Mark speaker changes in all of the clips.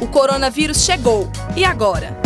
Speaker 1: O coronavírus chegou. E agora?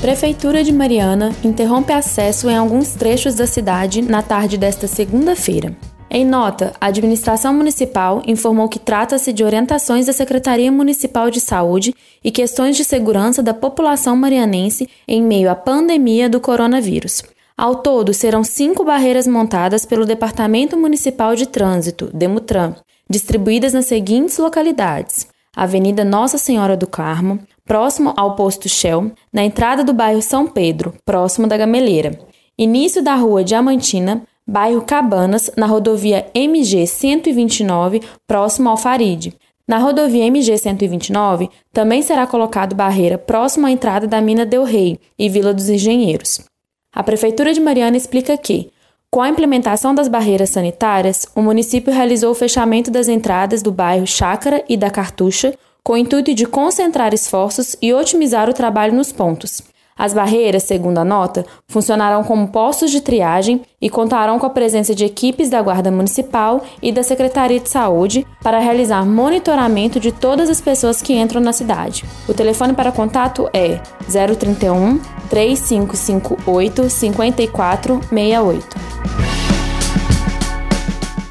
Speaker 2: Prefeitura de Mariana interrompe acesso em alguns trechos da cidade na tarde desta segunda-feira. Em nota, a administração municipal informou que trata-se de orientações da Secretaria Municipal de Saúde e questões de segurança da população marianense em meio à pandemia do coronavírus. Ao todo, serão cinco barreiras montadas pelo Departamento Municipal de Trânsito, Demutran, distribuídas nas seguintes localidades: Avenida Nossa Senhora do Carmo, próximo ao posto Shell, na entrada do bairro São Pedro, próximo da Gameleira, início da rua Diamantina, bairro Cabanas, na rodovia MG 129, próximo ao Faride. Na rodovia MG 129, também será colocado barreira próximo à entrada da mina Del Rey e Vila dos Engenheiros. A Prefeitura de Mariana explica que, com a implementação das barreiras sanitárias, o município realizou o fechamento das entradas do bairro Chácara e da Cartucha, com o intuito de concentrar esforços e otimizar o trabalho nos pontos. As barreiras, segundo a nota, funcionarão como postos de triagem e contarão com a presença de equipes da Guarda Municipal e da Secretaria de Saúde para realizar monitoramento de todas as pessoas que entram na cidade. O telefone para contato é 031 3558 5468.